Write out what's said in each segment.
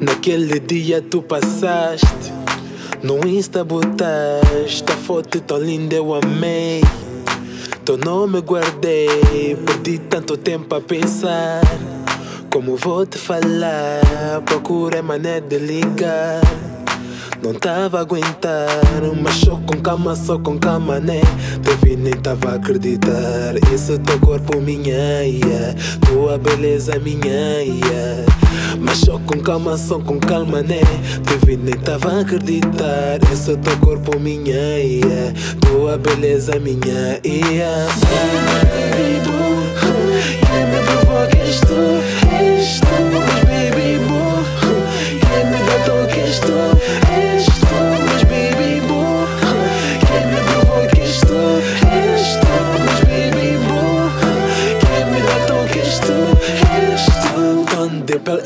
Naquele dia tu passaste No Insta botaste A foto tão linda eu amei Teu nome guardei Perdi tanto tempo a pensar Como vou te falar Procurei maneira de ligar não tava a aguentar, mas só com calma, só com calma, né? Te nem tava a acreditar. Esse teu corpo, minha, yeah. Tua beleza, minha, yeah. Mas só com calma, só com calma, né? Te nem tava a acreditar. Esse teu corpo, minha, yeah. Tua beleza, minha, yeah.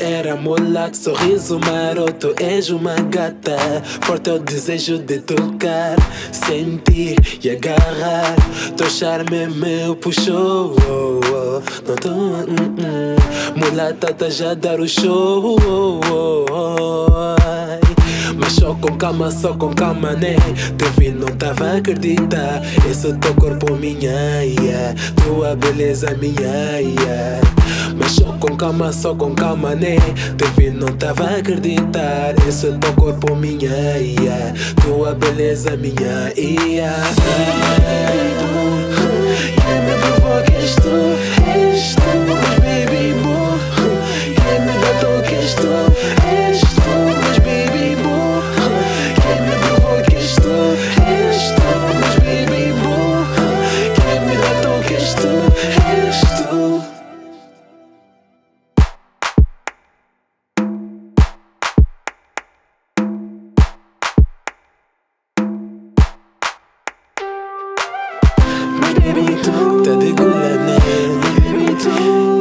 Era mulato, sorriso maroto, és uma gata. Forte o desejo de tocar, sentir e agarrar. Teu charme me puxou. Oh, oh. Não tô, mm, mm. mulata tá já dar o show. Oh, oh, mas só com calma, só com calma, né? Te vi, não tava a acreditar. Esse teu corpo, minha, yeah. Tua beleza, minha, yeah. Calma, só com calma, né? Te vi, não tava a acreditar. Esse teu corpo, minha, yeah. Tua beleza, minha, yeah. Yeah, me provocas tu, Baby, tú. Te digo la nena. Baby.